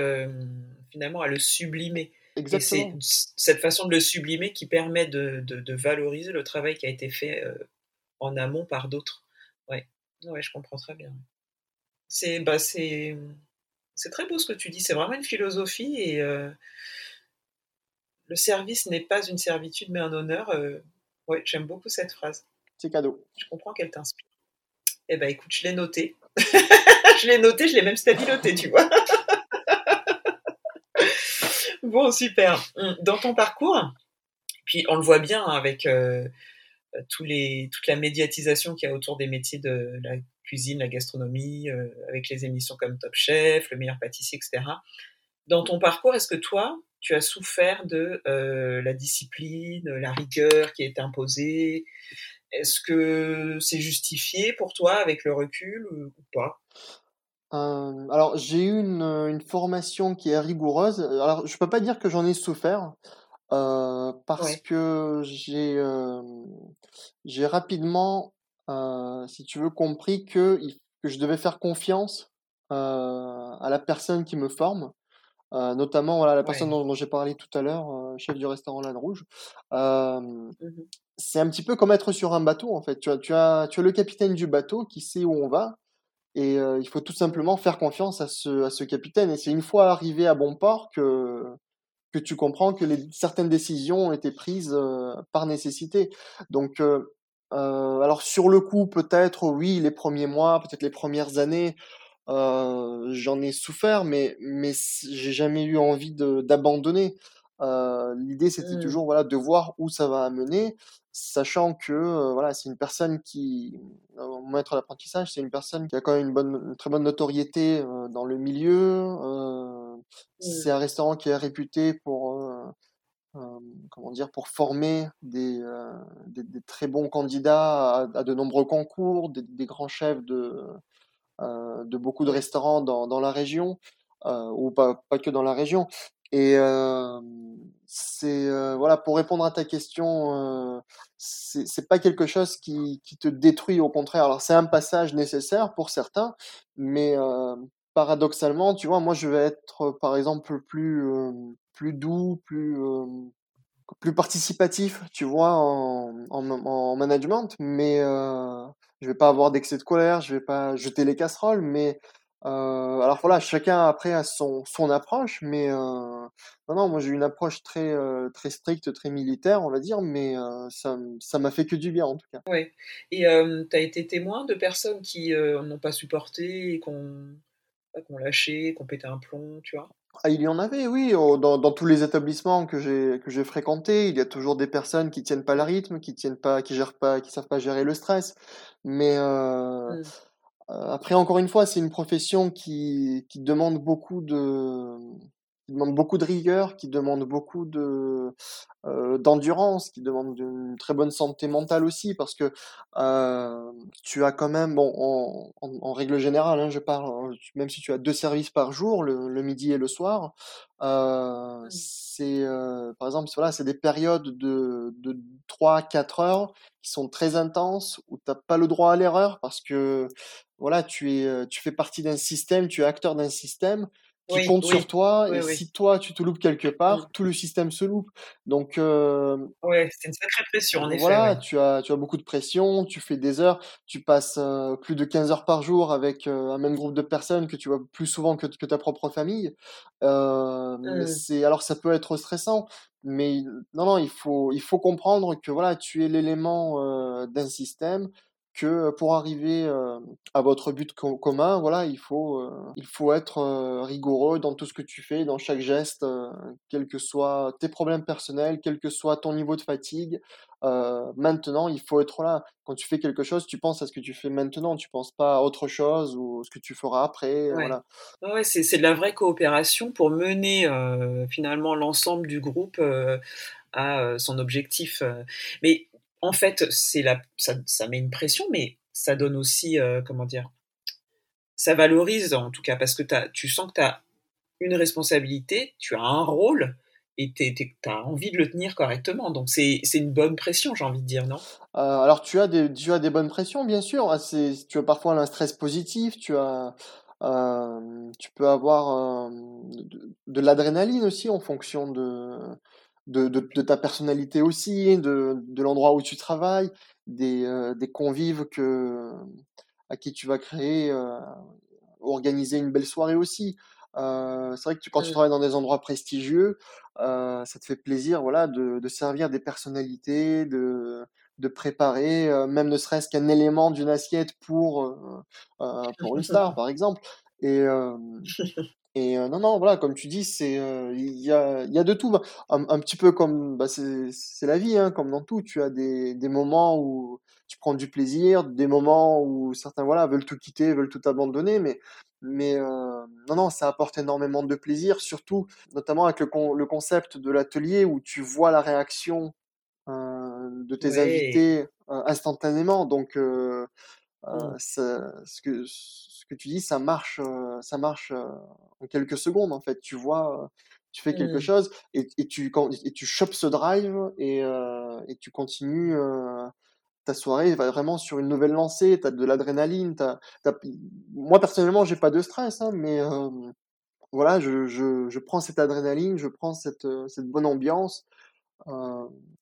finalement à le sublimer. Et c'est cette façon de le sublimer qui permet de, de, valoriser le travail qui a été fait en amont par d'autres. Ouais. ouais, je comprends très bien. C'est bah, c'est très beau ce que tu dis. C'est vraiment une philosophie et le service n'est pas une servitude mais un honneur. Euh, ouais, j'aime beaucoup cette phrase. C'est cadeau. Je comprends qu'elle t'inspire. Eh ben écoute, je l'ai noté. je l'ai noté, je l'ai même stabiloté, tu vois. bon, super. Hum, dans ton parcours, puis on le voit bien avec euh, tous les, toute la médiatisation qu'il y a autour des métiers de la cuisine, la gastronomie, euh, avec les émissions comme Top Chef, Le meilleur pâtissier, etc. Dans ton parcours, est-ce que toi, tu as souffert de euh, la discipline, la rigueur qui est imposée Est-ce que c'est justifié pour toi avec le recul ou pas? Euh, alors j'ai eu une, une, formation qui est rigoureuse. Alors je peux pas dire que j'en ai souffert euh, parce que j'ai euh, j'ai rapidement, euh, si tu veux, compris que, que je devais faire confiance à la personne qui me forme. Euh, notamment voilà, la personne dont, j'ai parlé tout à l'heure, euh, chef du restaurant Lanne Rouge. Mmh c'est un petit peu comme être sur un bateau en fait. Tu as, tu as, tu as le capitaine du bateau qui sait où on va et euh, il faut tout simplement faire confiance à ce, à ce capitaine. Et c'est une fois arrivé à bon port que, que tu comprends que les, certaines décisions ont été prises par nécessité. Donc, alors sur le coup, peut-être oui, les premiers mois, peut-être les premières années, euh, j'en ai souffert, mais mais j'ai jamais eu envie d'abandonner. Euh, L'idée, c'était mmh. toujours voilà de voir où ça va amener, sachant que euh, voilà, c'est une personne qui, mon maître d'apprentissage, c'est une personne qui a quand même une bonne, une très bonne notoriété euh, dans le milieu. Euh, c'est un restaurant qui est réputé pour comment dire, pour former des, des, des, très bons candidats à, à de nombreux concours, des, des grands chefs de, de beaucoup de restaurants dans, dans la région, euh, ou pas, pas que dans la région. Et euh, c'est voilà pour répondre à ta question, c'est pas quelque chose qui, qui te détruit au contraire. Alors c'est un passage nécessaire pour certains, mais paradoxalement, tu vois, moi je vais être par exemple plus plus doux, plus plus participatif, tu vois, en, en, en management, mais euh, je vais pas avoir d'excès de colère, je vais pas jeter les casseroles, mais Euh, alors voilà, chacun après a son, son approche, mais euh, non, non, moi j'ai une approche très, euh, très stricte, très militaire, on va dire, mais ça, ça m'a fait que du bien en tout cas. Ouais. Et tu as été témoin de personnes qui n'ont pas supporté et qu'on qu'on lâché, qu'on pété un plomb, tu vois? Ah, il y en avait, oui, dans, dans tous les établissements que j'ai que j'ai fréquentés, il y a toujours des personnes qui tiennent pas le rythme, qui tiennent pas, qui gèrent pas, qui savent pas gérer le stress. Mais mmh. Après, encore une fois, c'est une profession qui, qui demande beaucoup de, qui demande beaucoup de rigueur, qui demande beaucoup de euh, d'endurance, qui demande une très bonne santé mentale aussi, parce que euh, tu as quand même, bon, en, en, règle générale, hein, je parle, hein, même si tu as deux services par jour, le, le midi et le soir, euh, c'est, euh, par exemple, voilà, c'est des périodes de, de 3-4 heures qui sont très intenses, où tu n'as pas le droit à l'erreur, parce que voilà, tu es, tu fais partie d'un système, tu es acteur d'un système, qui compte sur toi. et si toi, tu te loupes quelque part, mmh. tout le système se loupe. Donc, euh, ouais, c'est une sacrée pression, en effet. Voilà, tu, as, tu as beaucoup de pression, tu fais des heures, tu passes plus de 15 heures par jour avec un même groupe de personnes que tu vois plus souvent que, que ta propre famille. Euh, mmh. c'est Alors, ça peut être stressant, mais non, non, il faut, il faut comprendre que voilà, tu es l'élément d'un système que pour arriver à votre but commun, voilà, il faut, il faut être rigoureux dans tout ce que tu fais, dans chaque geste, quels que soient tes problèmes personnels, quel que soit ton niveau de fatigue. maintenant, il faut être là. Quand tu fais quelque chose, tu penses à ce que tu fais maintenant, tu penses pas à autre chose ou ce que tu feras après. Voilà. Ouais, c'est de la vraie coopération pour mener finalement l'ensemble du groupe à son objectif. Mais en fait, c'est la, ça, met une pression, mais ça donne aussi, euh, comment dire, ça valorise en tout cas, parce que tu sens que tu as une responsabilité, tu as un rôle, et tu as envie de le tenir correctement. Donc c'est une bonne pression, j'ai envie de dire, non? Euh, Alors tu as, des, tu as des bonnes pressions, bien sûr. Ah, tu as parfois un stress positif, tu as... Euh, tu peux avoir de l'adrénaline aussi en fonction de, de, de, de, ta personnalité aussi, de, de l'endroit où tu travailles, des, euh, des convives que, à qui tu vas créer, euh, organiser une belle soirée aussi. Euh, c'est vrai que tu, quand tu travailles dans des endroits prestigieux, ça te fait plaisir voilà, de, servir des personnalités, de, préparer, même ne serait-ce qu'un élément d'une assiette pour, pour une star, par exemple. Et, et non, non, voilà, comme tu dis, c'est il y a, y a de tout. Un, petit peu comme bah, c'est la vie, hein, comme dans tout. Tu as des, des moments où tu prends du plaisir, des moments où certains voilà veulent tout quitter, veulent tout abandonner, mais mais non, non, ça apporte énormément de plaisir, surtout notamment avec le, le concept de l'atelier où tu vois la réaction de tes invités instantanément. Donc mmh. ce que que tu dis, ça marche, ça marche en quelques secondes en fait. Tu vois, tu fais quelque mmh. chose et, et, tu et tu chopes ce drive et, et tu continues ta soirée va vraiment sur une nouvelle lancée. Tu as de l'adrénaline. Moi personnellement, j'ai pas de stress, hein, mais voilà, je, je, je, prends cette adrénaline, je prends cette, cette bonne ambiance.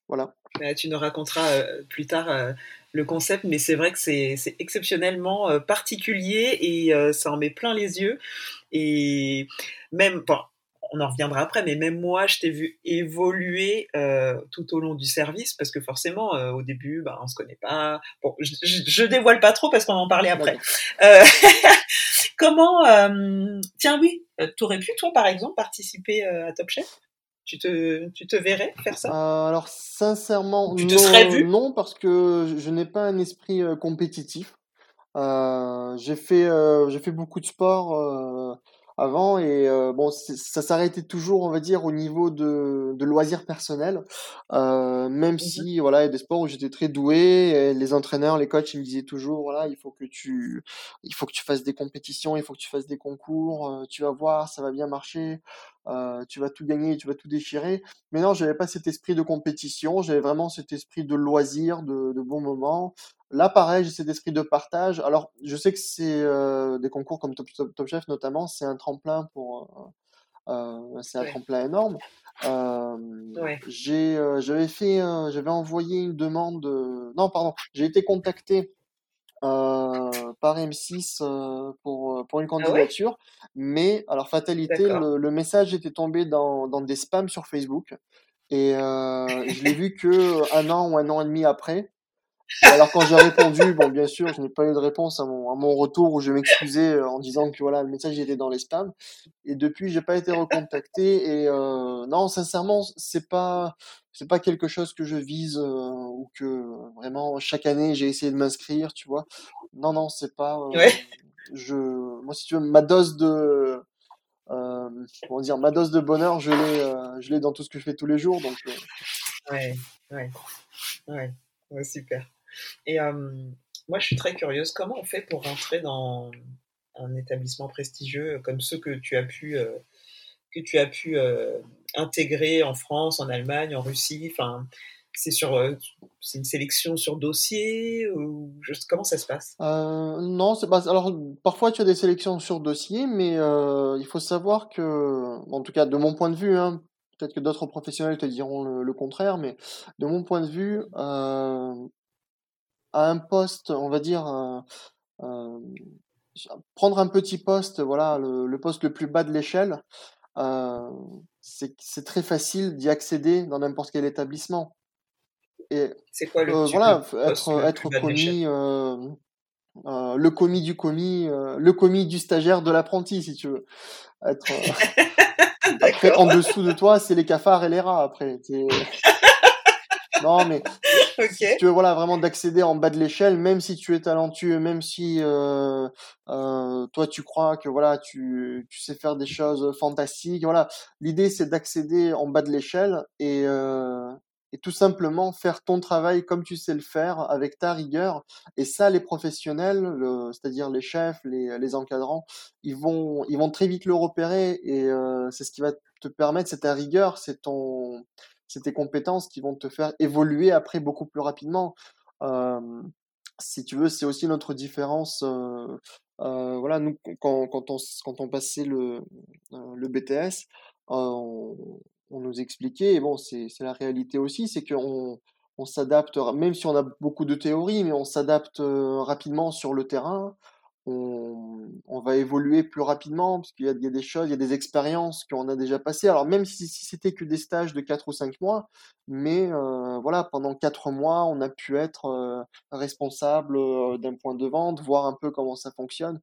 Voilà. Bah, tu nous raconteras plus tard le concept, mais c'est vrai que c'est exceptionnellement particulier et ça en met plein les yeux. Et même, bon, on en reviendra après, mais même moi, je t'ai vu évoluer euh, tout au long du service parce que forcément, au début, bah, on se connaît pas. Bon, je, je, dévoile pas trop parce qu'on en parlait après. comment, tiens, oui, tu aurais pu, toi, par exemple, participer à Top Chef? Tu te, tu te verrais faire ça? Euh, Alors sincèrement, tu te non, serais vu non parce que je, n'ai pas un esprit euh, compétitif. Euh, j'ai fait, euh, j'ai fait beaucoup de sport euh, avant et bon, ça s'arrêtait toujours, on va dire, au niveau de, de loisirs personnels. même mmh si voilà, il y a des sports où j'étais très doué, et les entraîneurs, les coachs, ils me disaient toujours voilà, il faut que tu, il faut que tu fasses des compétitions, il faut que tu fasses des concours, tu vas voir, ça va bien marcher. Euh, tu vas tout gagner, tu vas tout déchirer. Mais non, j'avais pas cet esprit de compétition, j'avais vraiment cet esprit de loisir, de, de bons moments. Là, pareil, j'ai cet esprit de partage. Alors, je sais que c'est euh, des concours comme Top, Top, Chef notamment, c'est un tremplin pour, euh, c'est un tremplin énorme. Ouais. J'ai, j'avais fait, j'avais envoyé une demande. non, pardon, j'ai été contacté par M6 pour, pour une Ah ouais? candidature. Mais, alors fatalité, le, le message était tombé dans, dans des spams sur Facebook. Et je l'ai vu que un an ou un an et demi après. Alors quand j'ai répondu, bon bien sûr, je n'ai pas eu de réponse à mon, à mon retour où je m'excusais en disant que voilà, le message était dans les spams. Et depuis, j'ai pas été recontacté. Et euh, non, sincèrement, c'est pas c'est pas quelque chose que je vise euh, ou que vraiment chaque année j'ai essayé de m'inscrire, tu vois. Non, non, c'est pas. euh, Ouais. je, moi, si tu veux, ma dose de euh, comment dire, ma dose de bonheur, je l'ai euh, je l'ai dans tout ce que je fais tous les jours. Donc euh, Ouais, ouais, ouais, ouais, super. Et euh, moi, je suis très curieuse. Comment on fait pour rentrer dans un établissement prestigieux comme ceux que tu as pu, euh, que tu as pu euh, intégrer en France, en Allemagne, en Russie? Enfin, c'est sur, c'est une sélection sur dossier ou juste comment ça se passe? Non. Alors, parfois tu as des sélections sur dossier, mais il faut savoir que, en tout cas de mon point de vue, hein, peut-être que d'autres professionnels te diront le, contraire, mais de mon point de vue, à un poste, on va dire, euh, euh, prendre un petit poste, voilà, le, le poste le plus bas de l'échelle, euh, c'est très facile d'y accéder dans n'importe quel établissement. Et C'est quoi le, euh, voilà, être le être commis. le commis du commis, le commis du stagiaire de l'apprenti, si tu veux. Être, après, en dessous de toi, c'est les cafards et les rats, après. Non, mais si tu veux, voilà, vraiment d'accéder en bas de l'échelle, même si tu es talentueux, même si euh, euh, toi, tu crois que voilà, tu, tu sais faire des choses fantastiques, voilà. L'idée, c'est d'accéder en bas de l'échelle et, euh, et tout simplement faire ton travail comme tu sais le faire, avec ta rigueur. Et ça, les professionnels, c'est-à-dire les chefs, les, les encadrants, ils vont, ils vont très vite le repérer et c'est ce qui va te permettre, c'est ta rigueur, c'est ton, c'est tes compétences qui vont te faire évoluer après beaucoup plus rapidement. Si tu veux, c'est aussi notre différence. voilà, nous, quand, quand on, quand on passait le, le BTS, on, nous expliquait, et bon, c'est, la réalité aussi, c'est qu'on on s'adapte, même si on a beaucoup de théories, mais on s'adapte rapidement sur le terrain. On, va évoluer plus rapidement parce qu'il y a, des choses, il y a des expériences qu'on a déjà passées. Alors même si, c'était que des stages de 4 ou 5 mois, mais euh, voilà, pendant 4 mois, on a pu être euh, responsable euh, d'un point de vente, voir un peu comment ça fonctionne.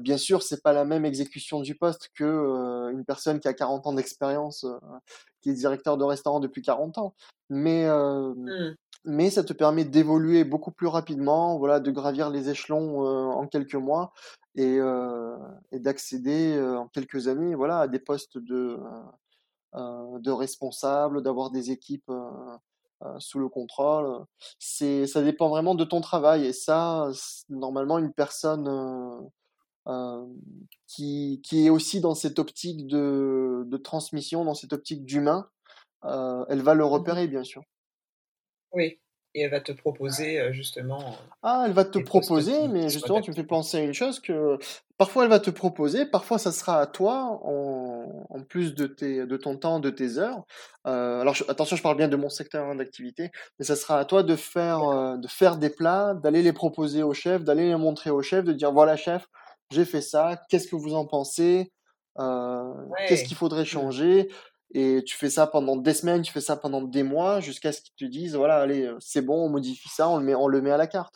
Bien sûr, c'est pas la même exécution du poste que une personne qui a 40 ans d'expérience, qui est directeur de restaurant depuis 40 ans. Mais, Hmm. Mais ça te permet d'évoluer beaucoup plus rapidement, voilà, de gravir les échelons euh, en quelques mois et, euh, et d'accéder euh, en quelques années, voilà, à des postes de, euh, de responsable, d'avoir des équipes euh, euh, sous le contrôle. C'est, ça dépend vraiment de ton travail. Et ça, normalement, une personne euh, euh, qui, qui est aussi dans cette optique de, de transmission, dans cette optique d'humain, euh, elle va le Mhm. repérer, bien sûr. Oui. Et elle va te proposer euh, justement euh, Ah, elle va te proposer, mais justement, tu me fais penser à une chose que parfois elle va te proposer, parfois ça sera à toi en, en plus de tes, de ton temps, de tes heures. Euh, alors je- attention, je parle bien de mon secteur hein, d'activité, mais ça sera à toi de faire, euh, de faire des plats, d'aller les proposer au chef, d'aller les montrer au chef, de dire voilà chef, j'ai fait ça, qu'est-ce que vous en pensez? Euh, qu'est-ce qu'il faudrait Hmm. changer? Et tu fais ça pendant des semaines, tu fais ça pendant des mois, jusqu'à ce qu'ils te disent, voilà, allez, euh, c'est bon, on modifie ça, on le met, on le met à la carte.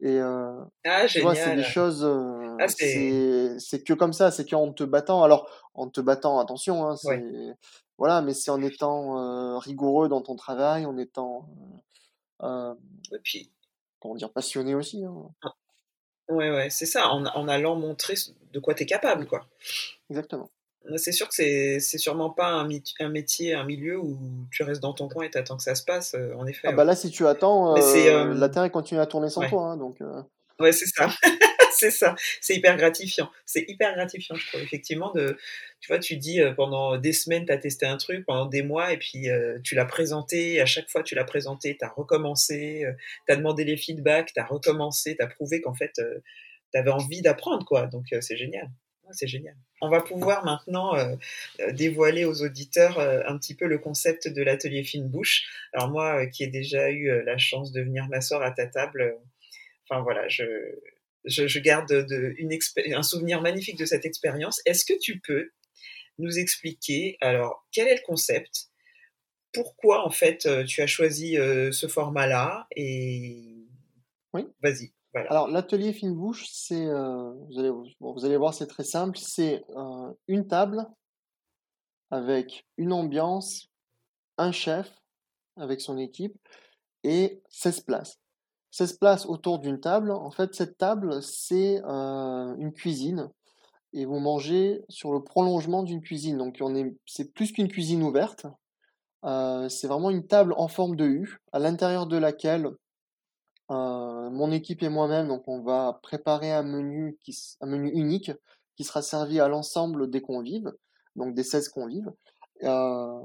Et euh, Ah, tu vois, c'est des choses, euh, Ah, c'est. que comme ça, c'est qu'en te battant. Alors, en te battant, attention, hein, Ouais. voilà, mais c'est en étant euh, rigoureux dans ton travail, en étant, Et puis, comment dire, passionné aussi. hein. ah, ouais, ouais, c'est ça, en, en allant montrer de quoi tu es capable, quoi. Exactement. C'est sûr que c'est c'est sûrement pas un, métier, un milieu où tu restes dans ton coin et t'attends que ça se passe, euh, en Ah effet, bah ouais. là, si tu attends, c'est. euh, euh, la Terre continue à tourner sans ouais, toi, hein, donc. euh, ouais, c'est ça. c'est ça. C'est hyper gratifiant. C'est hyper gratifiant, je trouve, effectivement. De, tu vois, tu dis euh, pendant des semaines, tu as testé un truc, pendant des mois, et puis euh, tu l'as présenté. À chaque fois, tu l'as présenté, tu as recommencé, tu as demandé les feedbacks, tu as recommencé, tu as prouvé qu'en fait, tu avais envie d'apprendre, quoi. Donc, euh, c'est génial. C'est génial. On va pouvoir maintenant euh, euh, dévoiler aux auditeurs euh, un petit peu le concept de l'atelier fine bouche. Alors moi, euh, qui ai déjà eu la chance de venir m'asseoir à ta table, enfin voilà, je, je, garde de, une un souvenir magnifique de cette expérience. Est-ce que tu peux nous expliquer, alors, quel est le concept? Pourquoi, en fait, tu as choisi ce format-là? Et oui. Vas-y. Alors, l'atelier fine bouche, c'est, euh, vous, allez, voir, c'est très simple. C'est une table avec une ambiance, un chef avec son équipe et 16 places. 16 places autour d'une table. En fait, cette table, c'est une cuisine et vous mangez sur le prolongement d'une cuisine. Donc, on est, c'est plus qu'une cuisine ouverte. c'est vraiment une table en forme de U, à l'intérieur de laquelle mon équipe et moi-même, donc on va préparer un menu, qui, un menu unique qui sera servi à l'ensemble des convives, donc des 16 convives. Euh,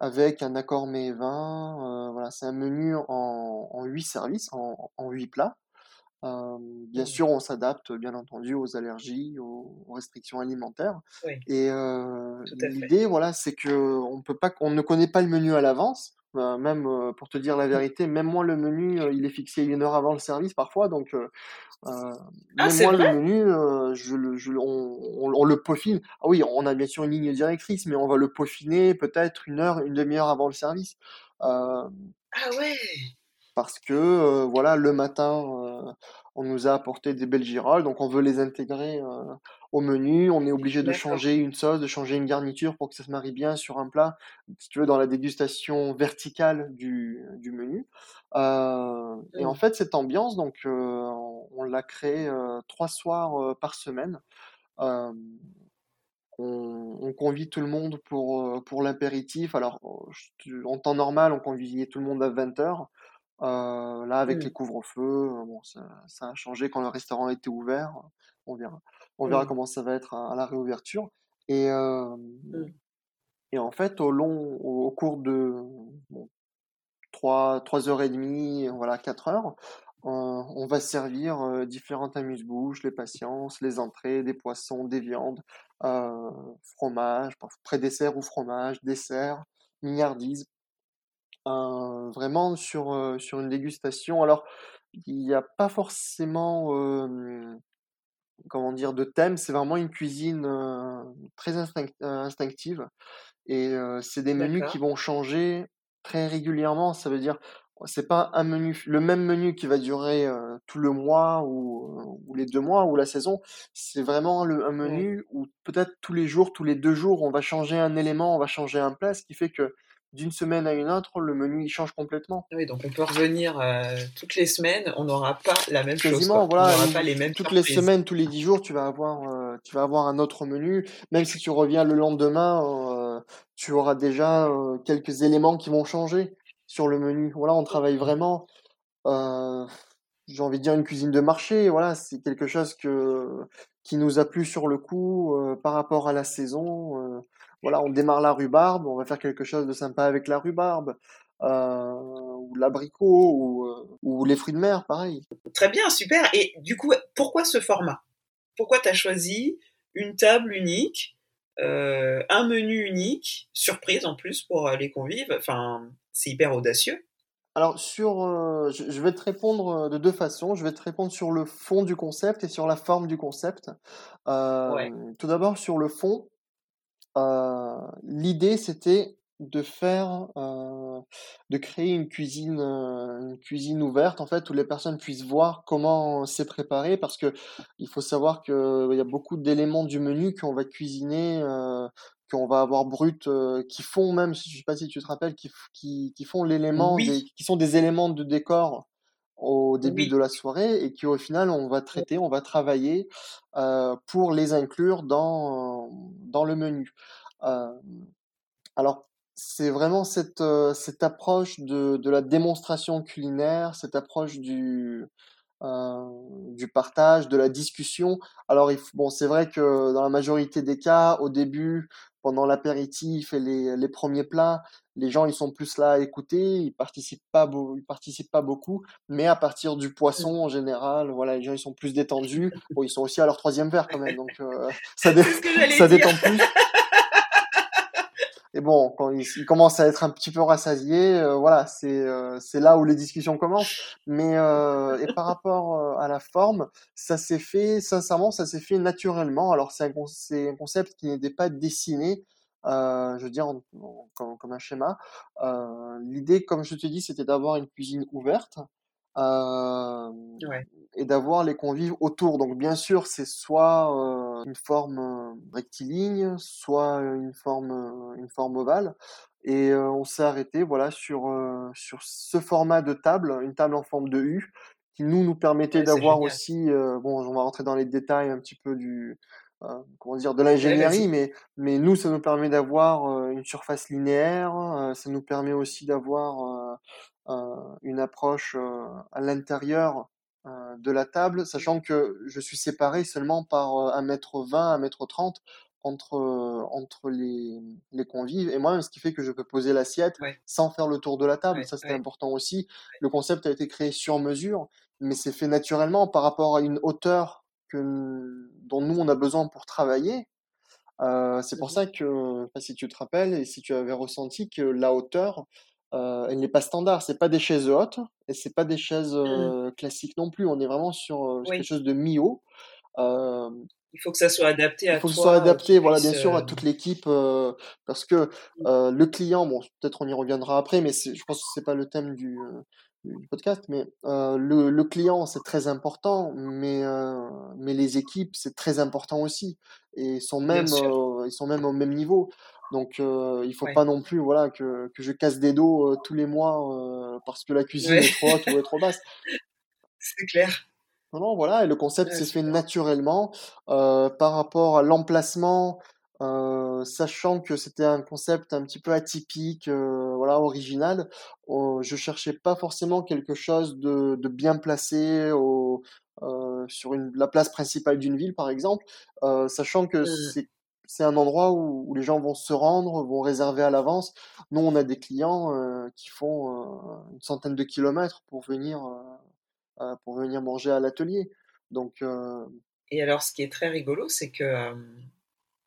avec un accord mets vin. Euh, voilà, c'est un menu en, en 8 services, en, en 8 plats. Euh, bien mmh. sûr, on s'adapte, bien entendu, aux allergies, aux, restrictions alimentaires. Et l'idée, voilà, c'est que on peut pas, on ne connaît pas le menu à l'avance. Même pour te dire la vérité, même moi le menu, il est fixé une heure avant le service parfois, donc euh, ah, moi, le menu, euh, je, on, on, le peaufine. Ah oui, on a bien sûr une ligne directrice, mais on va le peaufiner peut-être une heure, une demi-heure avant le service. Euh, ah ouais Parce que, voilà, le matin, on nous a apporté des belles girolles, donc on veut les intégrer au menu. On est obligé de changer une sauce, de changer une garniture pour que ça se marie bien sur un plat, si tu veux, dans la dégustation verticale du, du menu. Euh, et en fait, cette ambiance, donc, euh, on, l'a créée euh, trois soirs par semaine. On, on, convie tout le monde pour, pour l'apéritif. Alors, en temps normal, on conviait tout le monde à 20h. Là, avec les mmh. couvre-feux, bon, ça, ça, a changé quand le restaurant était ouvert. On verra, on verra mmh. comment ça va être à, la réouverture. Et, et en fait, au long, au, cours de bon, 3, 3 heures et demie, voilà, 4 heures, on va servir différentes amuse-bouches, les patiences, les entrées, des poissons, des viandes, euh, fromage, pré-dessert ou fromage, dessert, mignardise. vraiment sur, sur une dégustation. Alors, il n'y a pas forcément comment dire, de thème, c'est vraiment une cuisine très instinctive. Et c'est des menus qui vont changer très régulièrement. Ça veut dire, c'est pas un menu, le même menu qui va durer tout le mois ou, ou, les deux mois ou la saison. C'est vraiment le, un menu où peut-être tous les jours, tous les deux jours, on va changer un élément, on va changer un plat, ce qui fait que d'une semaine à une autre, le menu il change complètement. Oui, donc on peut revenir toutes les semaines, on n'aura pas la même chose. Voilà, on n'aura pas les mêmes Toutes les semaines, tous les dix jours, tu vas avoir, tu vas avoir un autre menu. Même si tu reviens le lendemain, tu auras déjà quelques éléments qui vont changer sur le menu. Voilà, on travaille vraiment. j'ai envie de dire une cuisine de marché. Voilà, c'est quelque chose que qui nous a plu sur le coup par rapport à la saison voilà, on démarre la rhubarbe, on va faire quelque chose de sympa avec la rhubarbe, euh, ou l'abricot, euh, ou, les fruits de mer, pareil. Très bien, super. Et du coup, pourquoi ce format? Pourquoi tu as choisi une table unique, euh, un menu unique, surprise en plus pour les convives? Enfin, c'est hyper audacieux. Alors, sur, je vais te répondre de deux façons. Je vais te répondre sur le fond du concept et sur la forme du concept. Tout d'abord, sur le fond, l'idée, c'était de faire, euh, de créer une cuisine, euh, une cuisine ouverte en fait où les personnes puissent voir comment c'est préparé parce que il faut savoir que il y a beaucoup d'éléments du menu qu'on va cuisiner, qu'on va avoir brut, qui font même, je sais pas si tu te rappelles, qui, qui, qui font l'élément, qui sont des éléments de décor au début de la soirée et qui au final on va traiter, on va travailler euh, pour les inclure dans, dans le menu. Euh, alors c'est vraiment cette, euh, cette approche de, de la démonstration culinaire, cette approche du, euh, du partage, de la discussion. Alors, il, bon, c'est vrai que dans la majorité des cas, au début, pendant l'apéritif et les, les, premiers plats, les gens ils sont plus là à écouter, ils participent pas, ils participent pas beaucoup, mais à partir du poisson en général, voilà, les gens ils sont plus détendus. Bon, ils sont aussi à leur troisième verre quand même, donc euh, ça, ça détend plus. et bon, quand il, commence à être un petit peu rassasié, euh, voilà, c'est euh, c'est là où les discussions commencent. Mais euh, et par rapport à la forme, ça s'est fait, sincèrement, ça s'est fait naturellement. Alors c'est un, un, concept qui n'était pas dessiné, je veux dire, comme, comme, un schéma. L'idée, comme je te dis, c'était d'avoir une cuisine ouverte. Ouais et d'avoir les convives autour. Donc bien sûr, c'est soit euh, une forme euh, rectiligne, soit une forme, euh, une forme ovale. Et on s'est arrêté voilà sur sur ce format de table, une table en forme de U, qui nous nous permettait d'avoir aussi, bon, on va rentrer dans les détails un petit peu du comment dire de l'ingénierie, mais mais nous ça nous permet d'avoir une surface linéaire, ça nous permet aussi d'avoir une approche à l'intérieur euh, de la table, sachant que je suis séparé seulement par 1m20, euh, 1m30 entre, euh, entre les, les convives et moi, ce qui fait que je peux poser l'assiette sans faire le tour de la table. ça, c'était important aussi. Le concept a été créé sur mesure, mais c'est fait naturellement par rapport à une hauteur que, dont nous, on a besoin pour travailler. c'est pour mmh ça que, si tu te rappelles et si tu avais ressenti que la hauteur, euh, elle n'est pas standard, c'est pas des chaises hautes et c'est pas des chaises mmh. euh, classiques non plus. On est vraiment sur euh, quelque chose de mi-haut. il faut que ça soit adapté à Il faut que ce soit adapté, voilà, bien sûr, à toute l'équipe, parce que mmh. le client, bon, peut-être on y reviendra après, mais je pense que c'est pas le thème du, du podcast, mais le, le, client c'est très important, mais mais les équipes c'est très important aussi, et sont même ils sont même au même niveau. Donc, euh, il faut pas non plus voilà, que, que je casse des dos euh, tous les mois euh, parce que la cuisine est trop haute ou est trop basse. C'est clair. Non, non, voilà, et le concept s'est fait naturellement par rapport à l'emplacement, sachant que c'était un concept un petit peu atypique, voilà, original. je cherchais pas forcément quelque chose de, de bien placé au, sur une, la place principale d'une ville, par exemple, sachant que mmh. c'est c'est un endroit où, les gens vont se rendre, vont réserver à l'avance. Nous, on a des clients euh, qui font euh, une centaine de kilomètres pour venir, euh, pour venir manger à l'atelier. Donc, Et alors, ce qui est très rigolo, c'est que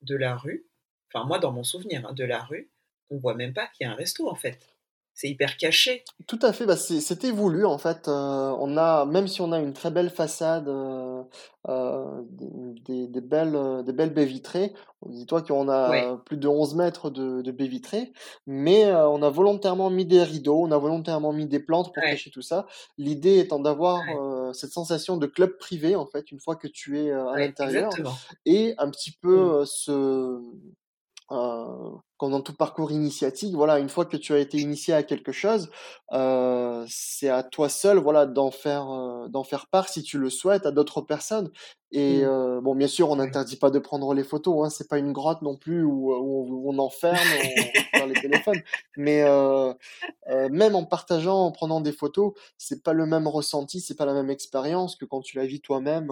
de la rue, enfin moi dans mon souvenir, hein, de la rue, on voit même pas qu'il y a un resto en fait c'est hyper caché. Tout à fait, bah c'était voulu en fait. Euh, on a, même si on a une très belle façade, euh, euh, des, des, belles, des belles baies vitrées, dis-toi qu'on a plus de 11 mètres de, de baies vitrées, mais on a volontairement mis des rideaux, on a volontairement mis des plantes pour cacher tout ça. L'idée étant d'avoir cette sensation de club privé en fait, une fois que tu es à l'intérieur, et un petit peu mmh. ce euh, comme dans tout parcours initiatique, voilà, une fois que tu as été initié à quelque chose, euh, c'est à toi seul, voilà, d'en faire, euh, d'en faire part si tu le souhaites à d'autres personnes. Et mmh. euh, bon, bien sûr, on n'interdit pas de prendre les photos, hein, c'est pas une grotte non plus où, où on, enferme on, les téléphones. Mais même en partageant, en prenant des photos, c'est pas le même ressenti, c'est pas la même expérience que quand tu la vis toi-même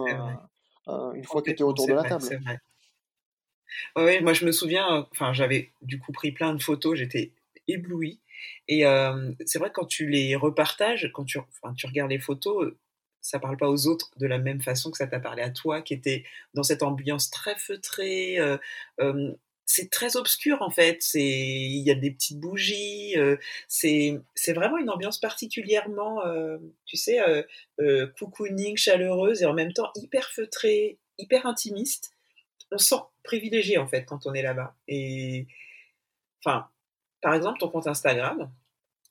une fois que tu es autour de la table. Oui, moi je me souviens, enfin j'avais du coup pris plein de photos, j'étais éblouie. Et c'est vrai que quand tu les repartages, quand tu, regardes les photos, ça parle pas aux autres de la même façon que ça t'a parlé à toi, qui était dans cette ambiance très feutrée. c'est très obscur en fait. Il y a des petites bougies. c'est, c'est vraiment une ambiance particulièrement, tu sais, cocooning, chaleureuse et en même temps hyper feutrée, hyper intimiste on sent privilégié en fait quand on est là-bas. Et enfin, par exemple, ton compte Instagram,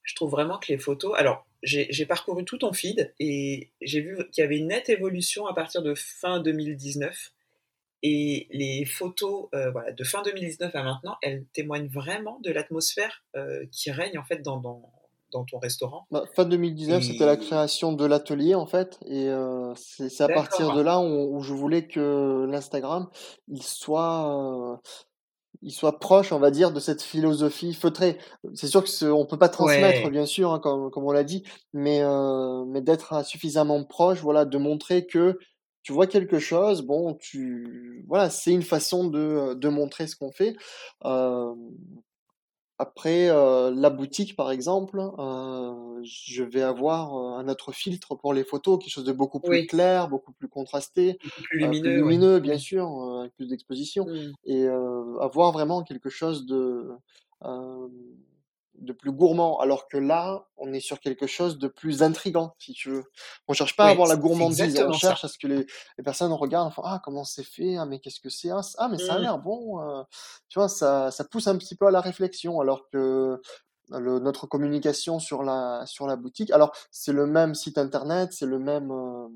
je trouve vraiment que les photos. Alors, j'ai parcouru tout ton feed et j'ai vu qu'il y avait une nette évolution à partir de fin 2019. Et les photos euh, voilà, de fin 2019 à maintenant, elles témoignent vraiment de l'atmosphère euh, qui règne en fait dans, dans ton restaurant bah, Fin 2019, c'était la création de l'atelier en fait, et euh, c'est à partir de là où, je voulais que l'Instagram il soit euh, il soit proche, on va dire, de cette philosophie feutrée. C'est sûr que on peut pas transmettre, bien sûr, hein, comme, comme on l'a dit, mais euh, mais d'être suffisamment proche, voilà, de montrer que tu vois quelque chose, bon, tu voilà, c'est une façon de, de montrer ce qu'on fait. Euh, après, euh, la boutique, par exemple, euh, je vais avoir euh, un autre filtre pour les photos, quelque chose de beaucoup plus clair, beaucoup plus contrasté, plus lumineux, bien sûr, avec plus d'exposition, mmh. et avoir vraiment quelque chose de de plus gourmand, alors que là, on est sur quelque chose de plus intrigant, si tu veux. On cherche pas à avoir la gourmandise, on cherche à ce que les, les personnes regardent, font, ah comment c'est fait, ah mais qu'est-ce que c'est, ah, ah mais ça a mmh. l'air bon, euh. tu vois, ça, ça pousse un petit peu à la réflexion, alors que le, notre communication sur la sur la boutique, alors c'est le même site internet, c'est le même euh,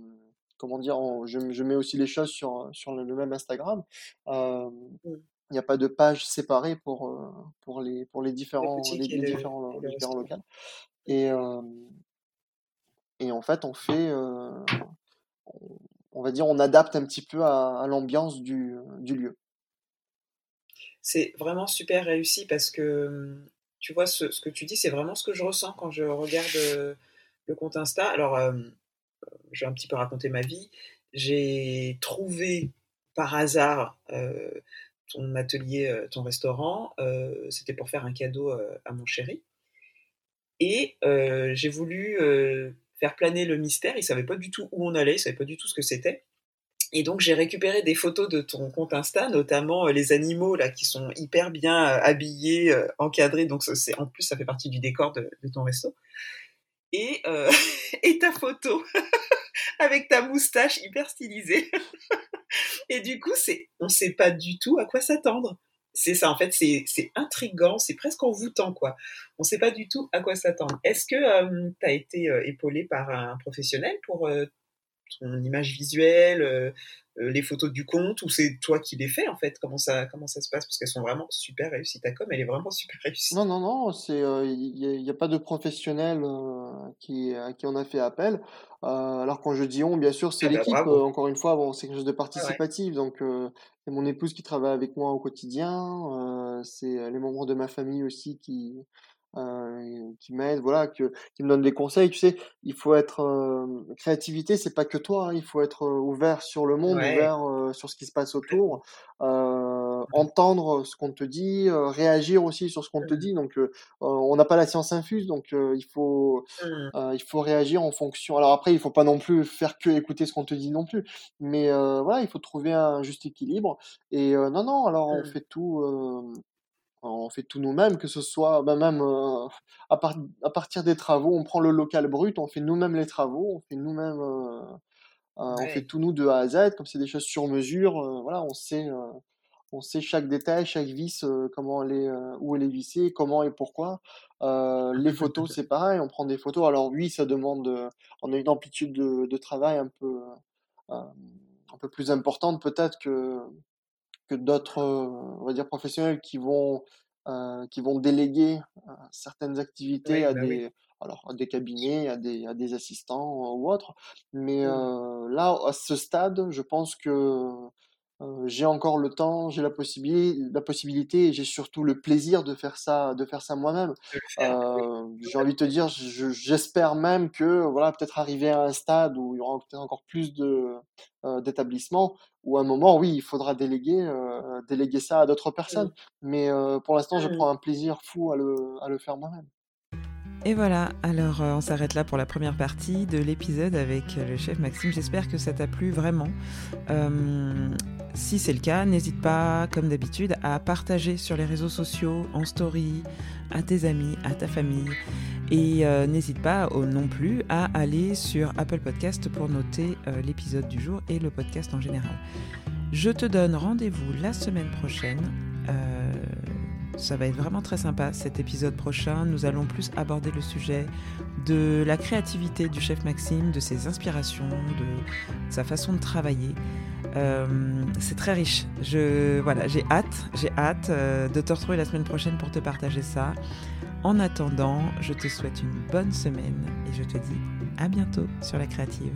comment dire, je, je, mets aussi les choses sur sur le, même Instagram. Euh, mmh il n'y a pas de page séparée pour, euh, pour, les, pour les différents, les, différents, différents locaux. Et, et en fait, on fait, euh, on, va dire, on adapte un petit peu à, l'ambiance du, du, lieu. C'est vraiment super réussi parce que, tu vois, ce, ce que tu dis, c'est vraiment ce que je ressens quand je regarde le compte Insta. Alors, je vais un petit peu raconter ma vie. J'ai trouvé par hasard ton atelier, ton restaurant, c'était pour faire un cadeau à mon chéri. Et j'ai voulu faire planer le mystère. Il savait pas du tout où on allait, il savait pas du tout ce que c'était. Et donc j'ai récupéré des photos de ton compte Insta, notamment les animaux là qui sont hyper bien habillés, encadrés. Donc c'est en plus ça fait partie du décor de, ton resto. Et, et ta photo avec ta moustache hyper stylisée. et du coup, on ne sait pas du tout à quoi s'attendre. C'est ça, en fait, c'est, c'est intrigant, c'est presque envoûtant, quoi. On ne sait pas du tout à quoi s'attendre. Est-ce que euh, tu as été euh, épaulé par un professionnel pour euh, ton image visuelle, euh, les photos du compte ou c'est toi qui les fais en fait? Comment ça, comment ça se passe? Parce qu'elles sont vraiment super réussies. Ta com, elle est vraiment super réussie. Non, non, non, il n'y a, a, pas de professionnel euh, qui, à qui on a fait appel. Euh, alors quand je dis on, bien sûr, c'est ah bah, l'équipe. encore une fois, bon, c'est quelque chose de participatif. Donc c'est mon épouse qui travaille avec moi au quotidien. c'est les membres de ma famille aussi qui, euh, qui m'aide, voilà, que, qui me donne des conseils. Tu sais, il faut être euh, créativité, c'est pas que toi. Hein, il faut être euh, ouvert sur le monde, ouvert sur ce qui se passe autour, entendre ce qu'on te dit, réagir aussi sur ce qu'on te mmh. dit. Donc, on n'a pas la science infuse, donc il faut mmh. il faut réagir en fonction. Alors après, il faut pas non plus faire que écouter ce qu'on te dit non plus, mais voilà, il faut trouver un juste équilibre. Et non, non, alors on mmh. fait tout on fait tout nous-mêmes, que ce soit bah, même euh, à, à, partir des travaux, on prend le local brut, on fait nous-mêmes les travaux, on fait nous-mêmes, euh, euh, on fait tout nous de A à Z, comme c'est des choses sur mesure, voilà, on sait, on sait chaque détail, chaque vis, comment elle est, où elle est vissée, comment et pourquoi. les photos, c'est pareil, on prend des photos. Alors oui, ça demande, on a une amplitude de, de travail un peu, un peu plus importante peut-être que que d'autres, on va dire, professionnels qui vont, euh, qui vont déléguer euh, certaines activités à, bah des, alors, à des cabinets, à des, à des assistants ou autres. Mais mmh. euh, là, à ce stade, je pense que euh, j'ai encore le temps, j'ai la possibilité, la possibilité et j'ai surtout le plaisir de faire ça, de faire ça moi-même. Euh, j'ai envie de te dire, j'espère même que voilà, peut-être arriver à un stade où il y aura peut-être encore plus de euh, d'établissements, où à un moment, oui, il faudra déléguer, déléguer ça à d'autres personnes. Mmh. Mais pour l'instant, je mmh. prends un plaisir fou à le, à le faire moi-même. Et voilà, alors on s'arrête là pour la première partie de l'épisode avec le chef Maxime. J'espère que ça t'a plu vraiment. Si c'est le cas, n'hésite pas, comme d'habitude, à partager sur les réseaux sociaux, en story, à tes amis, à ta famille. Et euh, n'hésite pas non plus à aller sur Apple Podcast pour noter euh, l'épisode du jour et le podcast en général. Je te donne rendez-vous la semaine prochaine. Ça va être vraiment très sympa cet épisode prochain. Nous allons plus aborder le sujet de la créativité du chef Maxime, de ses inspirations, de sa façon de travailler. Euh, c'est très riche. J'ai hâte euh, de te retrouver la semaine prochaine pour te partager ça. En attendant, je te souhaite une bonne semaine et je te dis à bientôt sur la créative.